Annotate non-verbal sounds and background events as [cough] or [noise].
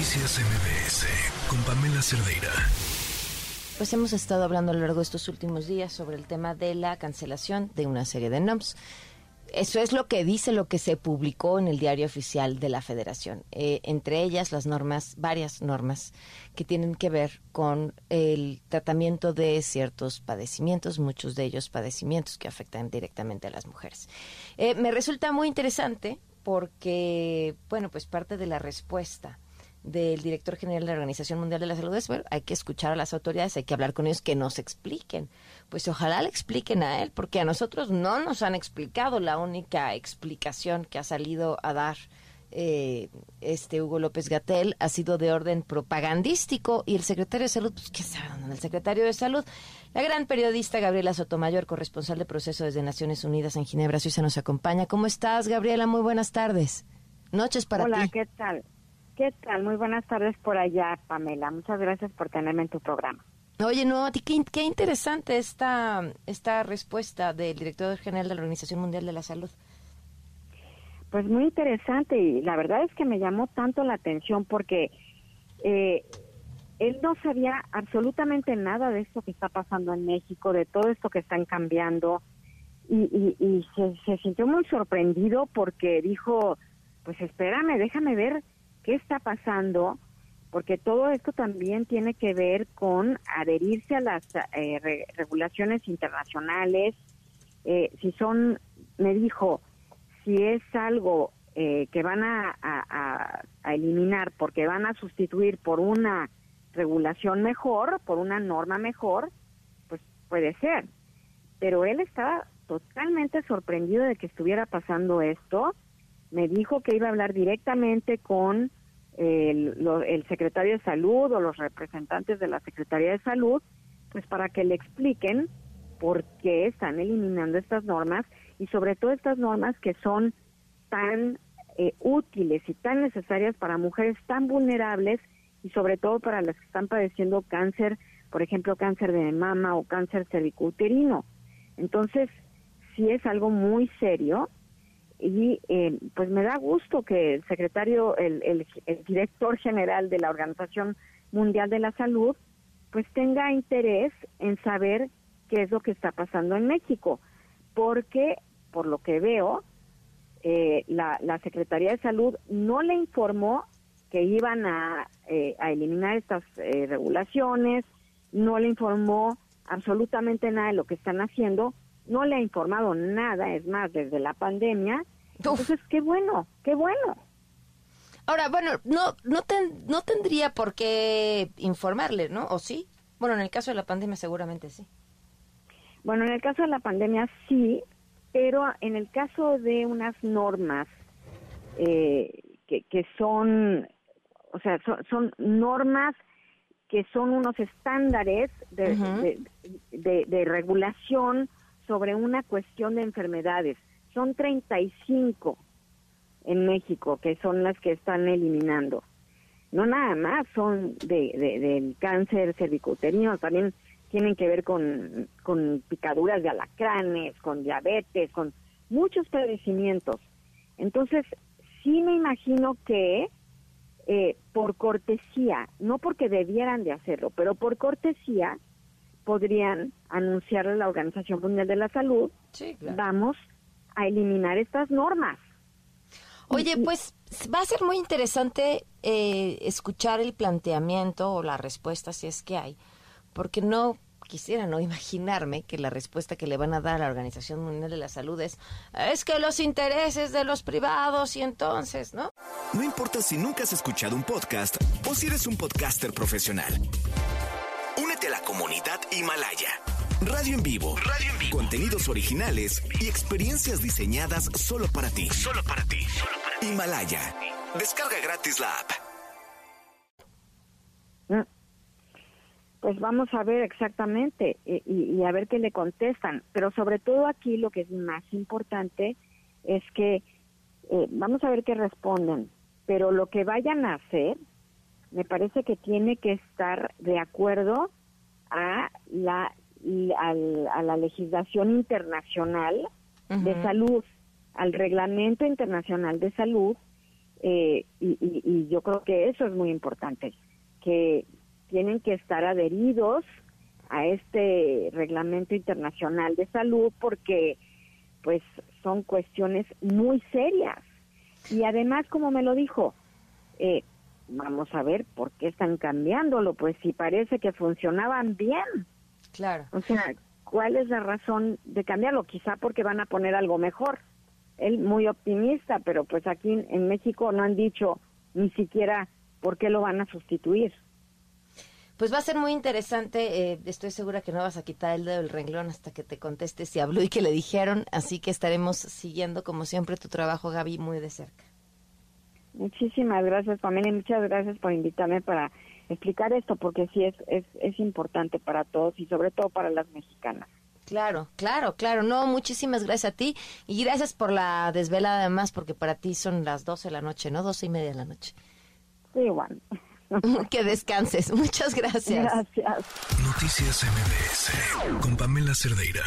Noticias MBS con Pamela Cerdeira. Pues hemos estado hablando a lo largo de estos últimos días sobre el tema de la cancelación de una serie de NOMS. Eso es lo que dice lo que se publicó en el diario oficial de la Federación. Eh, entre ellas las normas, varias normas que tienen que ver con el tratamiento de ciertos padecimientos, muchos de ellos padecimientos que afectan directamente a las mujeres. Eh, me resulta muy interesante porque, bueno, pues parte de la respuesta del director general de la Organización Mundial de la Salud es, bueno, hay que escuchar a las autoridades, hay que hablar con ellos que nos expliquen. Pues ojalá le expliquen a él, porque a nosotros no nos han explicado la única explicación que ha salido a dar eh, este Hugo López Gatel ha sido de orden propagandístico y el secretario de Salud, pues qué saben, el secretario de Salud, la gran periodista Gabriela Sotomayor, corresponsal de proceso desde Naciones Unidas en Ginebra, Suiza, nos acompaña. ¿Cómo estás, Gabriela? Muy buenas tardes. Noches para ti. Hola, ¿qué tal? ¿Qué tal? Muy buenas tardes por allá, Pamela. Muchas gracias por tenerme en tu programa. Oye, no, qué, qué interesante esta, esta respuesta del director general de la Organización Mundial de la Salud. Pues muy interesante y la verdad es que me llamó tanto la atención porque eh, él no sabía absolutamente nada de esto que está pasando en México, de todo esto que están cambiando y, y, se, se, sintió muy sorprendido porque dijo, pues espérame, déjame ver qué está pasando, porque todo esto también tiene que ver con adherirse a las eh, regulaciones internacionales, eh, si son, me dijo, si es algo eh, que van a, eliminar porque van a sustituir por una regulación mejor, por una norma mejor, pues puede ser. Pero él estaba totalmente sorprendido de que estuviera pasando esto. Me dijo que iba a hablar directamente con el, el secretario de salud o los representantes de la Secretaría de Salud, pues para que le expliquen por qué están eliminando estas normas y sobre todo estas normas que son tan eh, útiles y tan necesarias para mujeres tan vulnerables y sobre todo para las que están padeciendo cáncer, por ejemplo, cáncer de mama o cáncer cervicouterino. Entonces, sí es algo muy serio y eh, pues me da gusto que el secretario, el, el, director general de la Organización Mundial de la Salud, pues tenga interés en saber qué es lo que está pasando en México, porque por lo que veo, eh, la, la, Secretaría de Salud no le informó que iban a, eh, a eliminar estas eh, regulaciones, no le informó absolutamente nada de lo que están haciendo, no le ha informado nada, es más, desde la pandemia. Entonces, qué bueno, qué bueno. Ahora, bueno, no, no, no tendría por qué informarle, ¿no? ¿O sí? Bueno, en el caso de la pandemia seguramente sí. Bueno, en el caso de la pandemia sí, pero en el caso de unas normas eh, que, que, son, o sea, son, normas que son unos estándares de, de, de, regulación sobre una cuestión de enfermedades. Son 35 en México que son las que están eliminando. No nada más son de, del cáncer cervicouterino, también tienen que ver con, con picaduras de alacranes, con diabetes, con muchos padecimientos. Entonces, sí me imagino que eh, por cortesía, no porque debieran de hacerlo, pero por cortesía podrían anunciarle a la Organización Mundial de la Salud, vamos a eliminar estas normas. Oye, pues va a ser muy interesante eh, escuchar el planteamiento o la respuesta, si es que hay, porque no quisiera no imaginarme que la respuesta que le van a dar a la Organización Mundial de la Salud es es que los intereses de los privados y entonces, ¿no? No importa si nunca has escuchado un podcast o si eres un podcaster profesional. Comunidad Himalaya. Radio en vivo. Contenidos originales y experiencias diseñadas solo para ti. Solo para ti. Solo para ti. Himalaya. Descarga gratis la app. Mm. Pues vamos a ver exactamente eh, y, a ver qué le contestan. Pero sobre todo aquí lo que es más importante es que eh, vamos a ver qué responden. Pero lo que vayan a hacer, me parece que tiene que estar de acuerdo a la, a la legislación internacional de salud, al reglamento internacional de salud eh, y, yo creo que eso es muy importante, que tienen que estar adheridos a este reglamento internacional de salud porque pues son cuestiones muy serias. Y además, como me lo dijo, eh, vamos a ver por qué están cambiándolo, pues si parece que funcionaban bien. Claro. O sea, ¿cuál es la razón de cambiarlo? Quizá porque van a poner algo mejor. Él muy optimista, pero pues aquí en México no han dicho ni siquiera por qué lo van a sustituir. Pues va a ser muy interesante. Eh, estoy segura que no vas a quitar el dedo del renglón hasta que te conteste si habló y que le dijeron. Así que estaremos siguiendo, como siempre, tu trabajo, Gaby, muy de cerca. Muchísimas gracias, Pamela, y muchas gracias por invitarme para explicar esto, porque sí es, es, es importante para todos y sobre todo para las mexicanas. Claro, claro, claro. No, muchísimas gracias a ti y gracias por la desvelada además, porque para ti son las 12 de la noche, ¿no? 12 y media de la noche. Sí, igual. [laughs] que descanses. Muchas gracias. Gracias. Noticias MBS con Pamela Cerdeira.